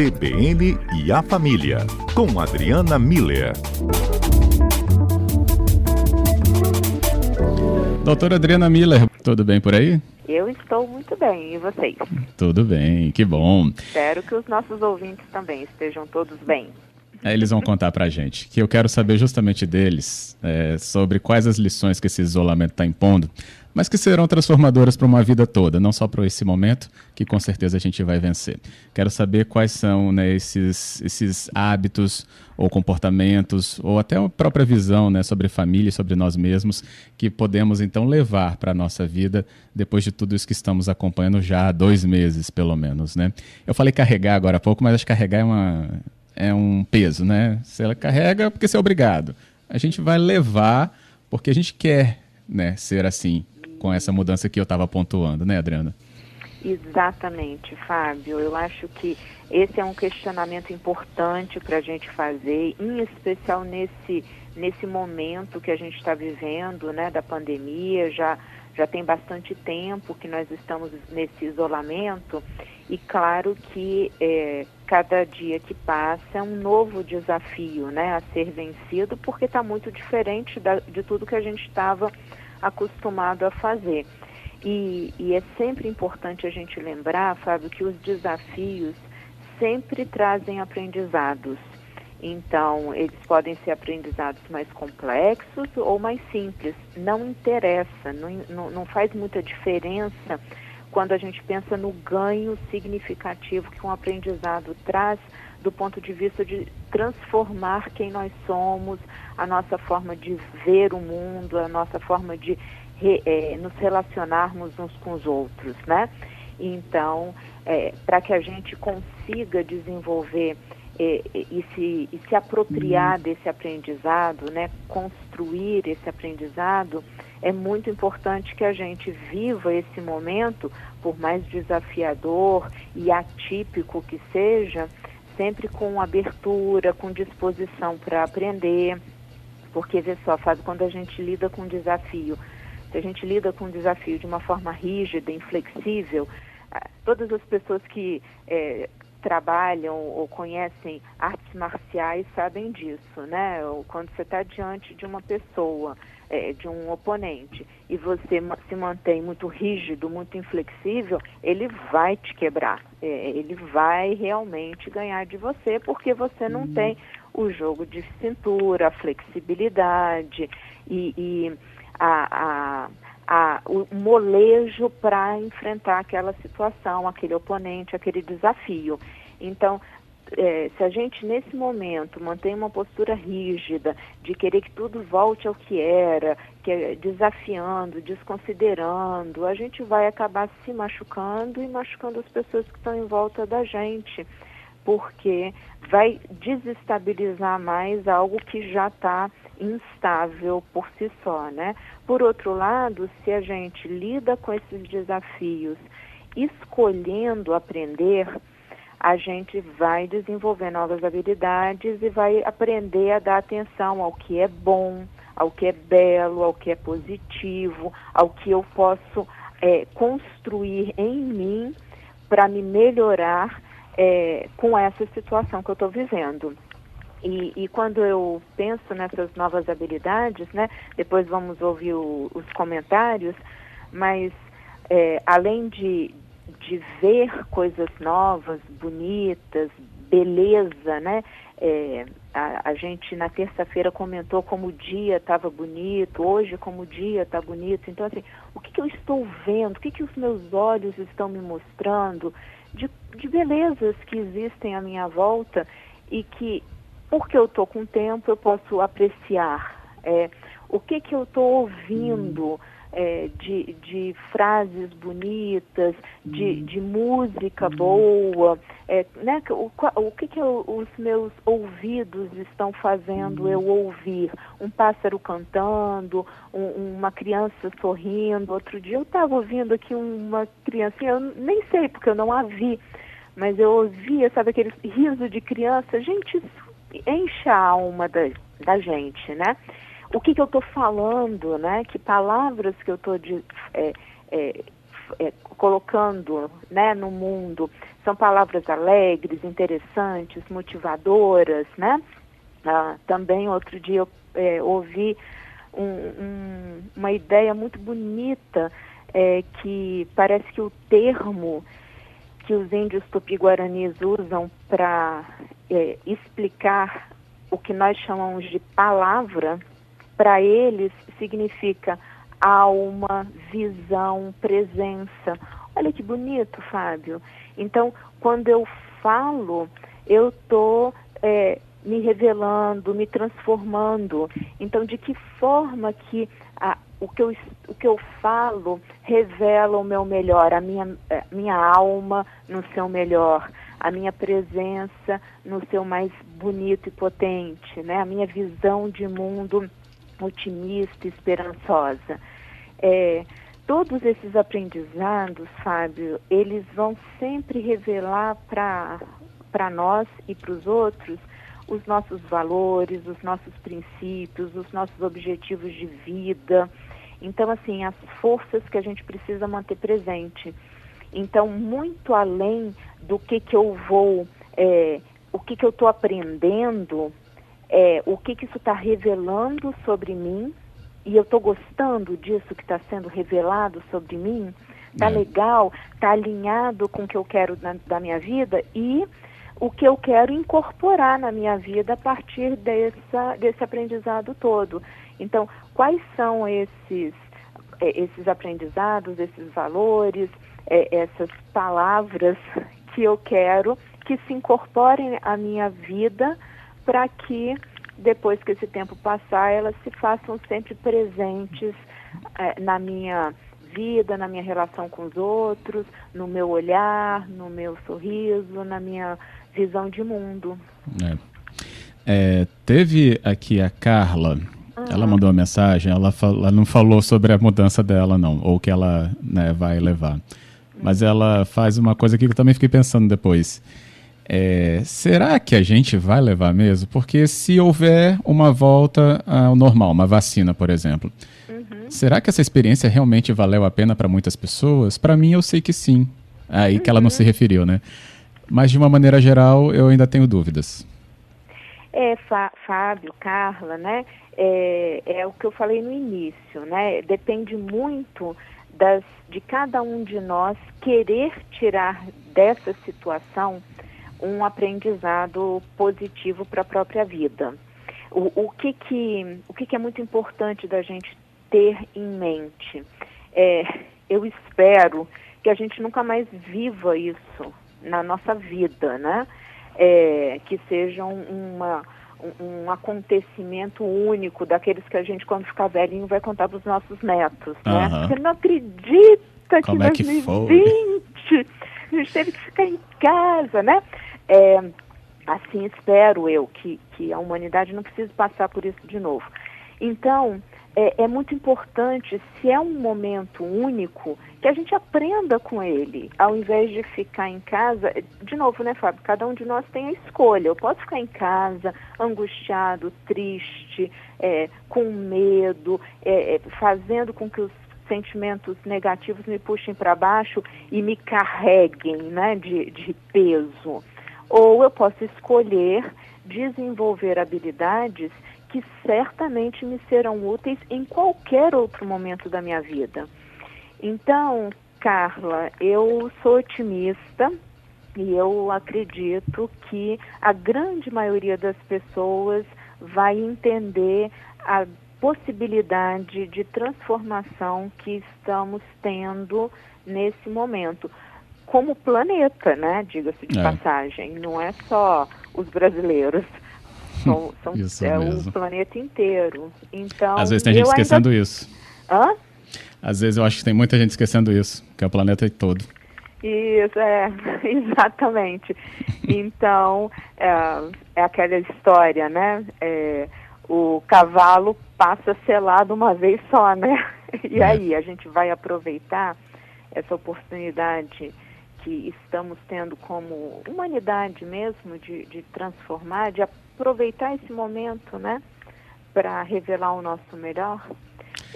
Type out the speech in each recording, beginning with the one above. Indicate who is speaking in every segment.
Speaker 1: CBN e a Família, com Adriana Miller.
Speaker 2: Doutora Adriana Miller, tudo bem por aí?
Speaker 3: Eu estou muito bem, e vocês?
Speaker 2: Tudo bem, que bom.
Speaker 3: Espero que os nossos ouvintes também estejam todos bem.
Speaker 2: Aí eles vão contar pra gente, que eu quero saber justamente deles, é, sobre quais as lições que esse isolamento está impondo, mas que serão transformadoras para uma vida toda, não só para esse momento, que com certeza a gente vai vencer. Quero saber quais são né, esses, esses hábitos ou comportamentos, ou até a própria visão né, sobre família e sobre nós mesmos, que podemos então levar para a nossa vida depois de tudo isso que estamos acompanhando já há dois meses, pelo menos. Né? Eu falei carregar agora há pouco, mas acho que carregar é uma é um peso, né? Se ela carrega, porque você é obrigado. A gente vai levar porque a gente quer né, ser assim, com essa mudança que eu estava pontuando, né, Adriana?
Speaker 3: Exatamente, Fábio. Eu acho que esse é um questionamento importante para a gente fazer, em especial nesse, nesse momento que a gente está vivendo, né, da pandemia. Já, já tem bastante tempo que nós estamos nesse isolamento e claro que é, cada dia que passa é um novo desafio né, a ser vencido, porque está muito diferente da, de tudo que a gente estava acostumado a fazer. E, e é sempre importante a gente lembrar, Fábio, que os desafios sempre trazem aprendizados. Então, eles podem ser aprendizados mais complexos ou mais simples. Não interessa, não, não, não faz muita diferença quando a gente pensa no ganho significativo que um aprendizado traz do ponto de vista de transformar quem nós somos, a nossa forma de ver o mundo, a nossa forma de re, é, nos relacionarmos uns com os outros, né? Então, é, para que a gente consiga desenvolver é, e, se, e se apropriar uhum. desse aprendizado, né? Construir esse aprendizado, é muito importante que a gente viva esse momento, por mais desafiador e atípico que seja, sempre com abertura, com disposição para aprender. Porque, vê só, Fábio, quando a gente lida com desafio, se a gente lida com desafio de uma forma rígida, inflexível, ah, todas as pessoas que é, trabalham ou conhecem artes marciais sabem disso, né? Quando você está diante de uma pessoa, é, de um oponente, e você se mantém muito rígido, muito inflexível, ele vai te quebrar. É, ele vai realmente ganhar de você, porque você não uhum. tem o jogo de cintura, a flexibilidade e, e a, a a, o molejo para enfrentar aquela situação, aquele oponente, aquele desafio. Então, é, se a gente nesse momento mantém uma postura rígida de querer que tudo volte ao que era, que é desafiando, desconsiderando, a gente vai acabar se machucando e machucando as pessoas que estão em volta da gente, porque vai desestabilizar mais algo que já está instável por si só, né? Por outro lado, se a gente lida com esses desafios escolhendo aprender, a gente vai desenvolver novas habilidades e vai aprender a dar atenção ao que é bom, ao que é belo, ao que é positivo, ao que eu posso é, construir em mim para me melhorar é, com essa situação que eu estou vivendo. E, e, quando eu penso nessas novas habilidades, né, depois vamos ouvir o, os comentários, mas é, além de, de ver coisas novas, bonitas, beleza, né? É, a, a, gente na terça-feira comentou como o dia estava bonito, hoje como o dia está bonito. Então, assim, o que, que eu estou vendo, o que, que os meus olhos estão me mostrando de, de belezas que existem à minha volta e que porque eu estou com tempo, eu posso apreciar é, o que, que eu estou ouvindo é, de, de frases bonitas, de, de música boa, é, né? o, o que, que eu, os meus ouvidos estão fazendo eu ouvir? Um pássaro cantando, um, uma criança sorrindo. Outro dia eu estava ouvindo aqui uma criancinha, eu nem sei porque eu não a vi, mas eu ouvia, sabe, aquele riso de criança. Gente, isso enche a alma da, da gente, né? O que, que eu estou falando, né? Que palavras que eu estou é, é, é, colocando né, no mundo são palavras alegres, interessantes, motivadoras, né? Ah, também outro dia eu é, ouvi um, um, uma ideia muito bonita é, que parece que o termo que os índios tupi-guaranis usam para é, explicar o que nós chamamos de palavra, para eles significa alma, visão, presença. Olha que bonito, Fábio. Então, quando eu falo, eu estou é, me revelando, me transformando. Então, de que forma que a, o, que eu, o que eu falo revela o meu melhor, a minha, minha alma no seu melhor, a minha presença no seu mais bonito e potente, né? a minha visão de mundo otimista, esperançosa. É, todos esses aprendizados, Fábio, eles vão sempre revelar para nós e para os outros os nossos valores, os nossos princípios, os nossos objetivos de vida. Então, assim, as forças que a gente precisa manter presente. Então, muito além do que, que eu vou, é, o que, que eu estou aprendendo, é, o que, que isso está revelando sobre mim, e eu estou gostando disso que está sendo revelado sobre mim, está é. legal, está alinhado com o que eu quero na, da minha vida e o que eu quero incorporar na minha vida a partir dessa, desse aprendizado todo. Então, quais são esses, é, esses aprendizados, esses valores, é, essas palavras que eu quero que se incorporem à minha vida para que depois que esse tempo passar, elas se façam sempre presentes é, na minha vida, na minha relação com os outros, no meu olhar, no meu sorriso, na minha visão de mundo.
Speaker 2: É. É, teve aqui a Carla. Ela mandou uma mensagem, ela, ela, não falou sobre a mudança dela, não, ou que ela né, vai levar. Mas ela faz uma coisa que eu também fiquei pensando depois. É, será que a gente vai levar mesmo? Porque se houver uma volta ao normal, uma vacina, por exemplo, uhum. será que essa experiência realmente valeu a pena para muitas pessoas? Para mim, eu sei que sim. Aí uhum. que ela não se uhum. referiu, né? Mas de uma maneira geral, eu ainda tenho dúvidas.
Speaker 3: É, Fábio, Carla, né? É, é, o que eu falei no início, né? Depende muito das, de cada um de nós querer tirar dessa situação um aprendizado positivo para a própria vida. O, o, que, que, o que, que é muito importante da gente ter em mente? É, eu espero que a gente nunca mais viva isso na nossa vida, né? É, que seja uma, um, acontecimento único daqueles que a gente, quando ficar velhinho, vai contar para os nossos netos, né? Você não acredita
Speaker 2: Como
Speaker 3: que
Speaker 2: é que
Speaker 3: 2020 a gente teve que ficar em casa, né? É, assim espero eu que, que a humanidade não precise passar por isso de novo. Então, é, é, muito importante, se é um momento único, que a gente aprenda com ele, ao invés de ficar em casa. De novo, né, Fábio? Cada um de nós tem a escolha. Eu posso ficar em casa, angustiado, triste, é, com medo, é, é fazendo com que os sentimentos negativos me puxem para baixo e me carreguem né, de, de peso. Ou eu posso escolher desenvolver habilidades que certamente me serão úteis em qualquer outro momento da minha vida. Então, Carla, eu sou otimista e eu acredito que a grande maioria das pessoas vai entender a possibilidade de transformação que estamos tendo nesse momento. Como planeta, né? Diga-se de é. passagem. Não é só os brasileiros. São, são é mesmo. o planeta inteiro. Então,
Speaker 2: Às vezes tem gente esquecendo ainda... isso.
Speaker 3: Hã?
Speaker 2: Às vezes eu acho que tem muita gente esquecendo isso, que é o planeta todo.
Speaker 3: Isso, é, exatamente. Então, é, é aquela história, né? É, o cavalo passa selado uma vez só, né? E é. aí, a gente vai aproveitar essa oportunidade que estamos tendo como humanidade mesmo de, de transformar, de aproveitar esse momento, né, para revelar o nosso melhor?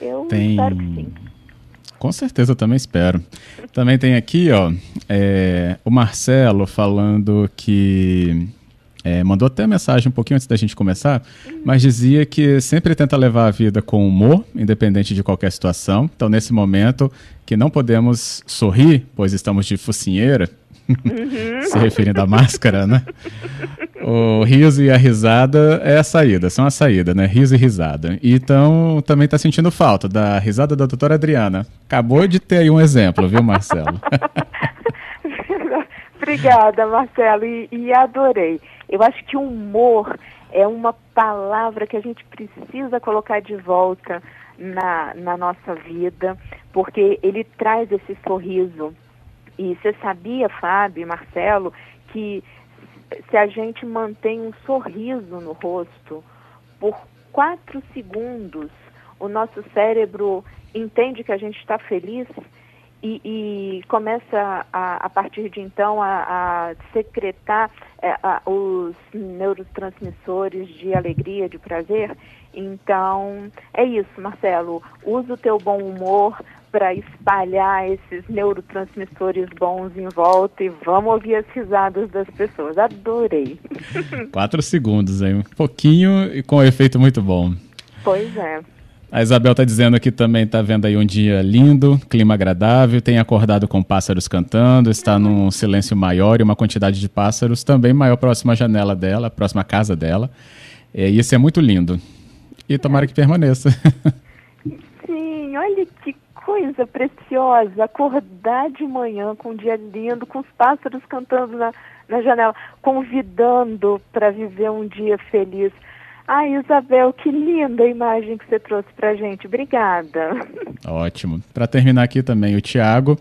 Speaker 3: Eu
Speaker 2: Tem...
Speaker 3: espero que sim.
Speaker 2: Com certeza, eu também espero. Também tem aqui, ó, é, o Marcelo falando que é, mandou até mensagem um pouquinho antes da gente começar, mas dizia que sempre tenta levar a vida com humor, independente de qualquer situação. Então, nesse momento, que não podemos sorrir, pois estamos de focinheira, uhum. se referindo à máscara, né? O riso e a risada é a saída, são a saída, né? Riso e risada. Então, também está sentindo falta da risada da doutora Adriana. Acabou de ter aí um exemplo, viu, Marcelo?
Speaker 3: Obrigada, Marcelo, e, e adorei. Eu acho que humor é uma palavra que a gente precisa colocar de volta na, na nossa vida, porque ele traz esse sorriso. E você sabia, Fábio e Marcelo, que se a gente mantém um sorriso no rosto por quatro segundos, o nosso cérebro entende que a gente está feliz e, e começa a, a, partir de então a, a secretar é, a, os neurotransmissores de alegria, de prazer. Então, é isso, Marcelo. Usa o teu bom humor para espalhar esses neurotransmissores bons em volta e vamos ouvir as risadas das pessoas. Adorei.
Speaker 2: Quatro segundos aí, um pouquinho e com um efeito muito bom.
Speaker 3: Pois é.
Speaker 2: A Isabel está dizendo que também está vendo aí um dia lindo, clima agradável, tem acordado com pássaros cantando, está num silêncio maior e uma quantidade de pássaros também maior próxima à janela dela, próxima à casa dela. É, e isso é muito lindo. E tomara que permaneça.
Speaker 3: Sim, olha que coisa preciosa, acordar de manhã com um dia lindo, com os pássaros cantando na, na janela, convidando para viver um dia feliz. Ai, Isabel, que linda imagem que você trouxe para gente. Obrigada.
Speaker 2: Ótimo. Para terminar aqui também, o Tiago,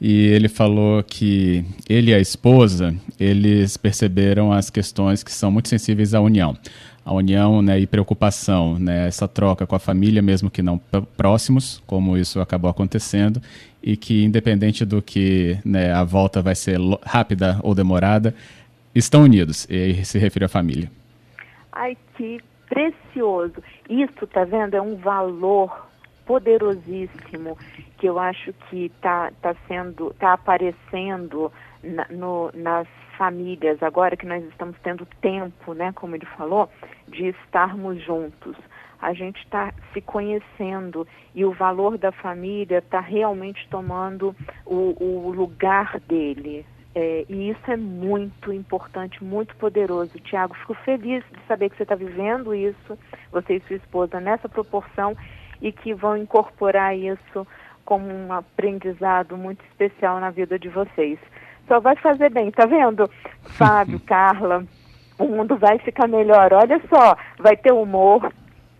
Speaker 2: e ele falou que ele e a esposa, eles perceberam as questões que são muito sensíveis à união. A união né, e preocupação, né, essa troca com a família, mesmo que não próximos, como isso acabou acontecendo, e que independente do que né, a volta vai ser rápida ou demorada, estão unidos, e se refere à família.
Speaker 3: Ai, que precioso. Isso, tá vendo? É um valor poderosíssimo que eu acho que está tá sendo, está aparecendo na, no, nas famílias, agora que nós estamos tendo tempo, né, como ele falou, de estarmos juntos. A gente está se conhecendo e o valor da família está realmente tomando o, o lugar dele, é, e isso é muito importante, muito poderoso. Tiago, fico feliz de saber que você está vivendo isso, você e sua esposa, nessa proporção e que vão incorporar isso como um aprendizado muito especial na vida de vocês. Só vai fazer bem, tá vendo? Fábio, Carla, o mundo vai ficar melhor. Olha só, vai ter humor,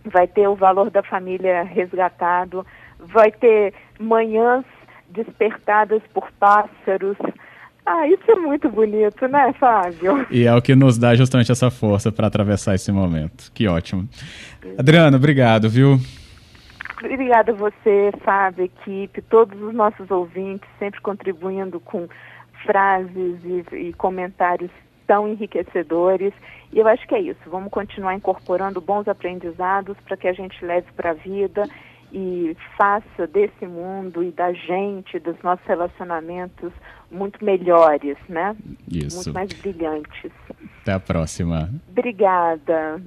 Speaker 3: vai ter o valor da família resgatado, vai ter manhãs despertadas por pássaros, ah, isso é muito bonito, né, Fábio?
Speaker 2: E é o que nos dá justamente essa força para atravessar esse momento. Que ótimo. Adriana, obrigado, viu?
Speaker 3: Obrigada a você, Fábio, equipe, todos os nossos ouvintes, sempre contribuindo com frases e, e comentários tão enriquecedores. E eu acho que é isso. Vamos continuar incorporando bons aprendizados para que a gente leve para a vida e faça desse mundo e da gente, dos nossos relacionamentos, muito melhores, né?
Speaker 2: Isso.
Speaker 3: Muito mais brilhantes.
Speaker 2: Até a próxima.
Speaker 3: Obrigada.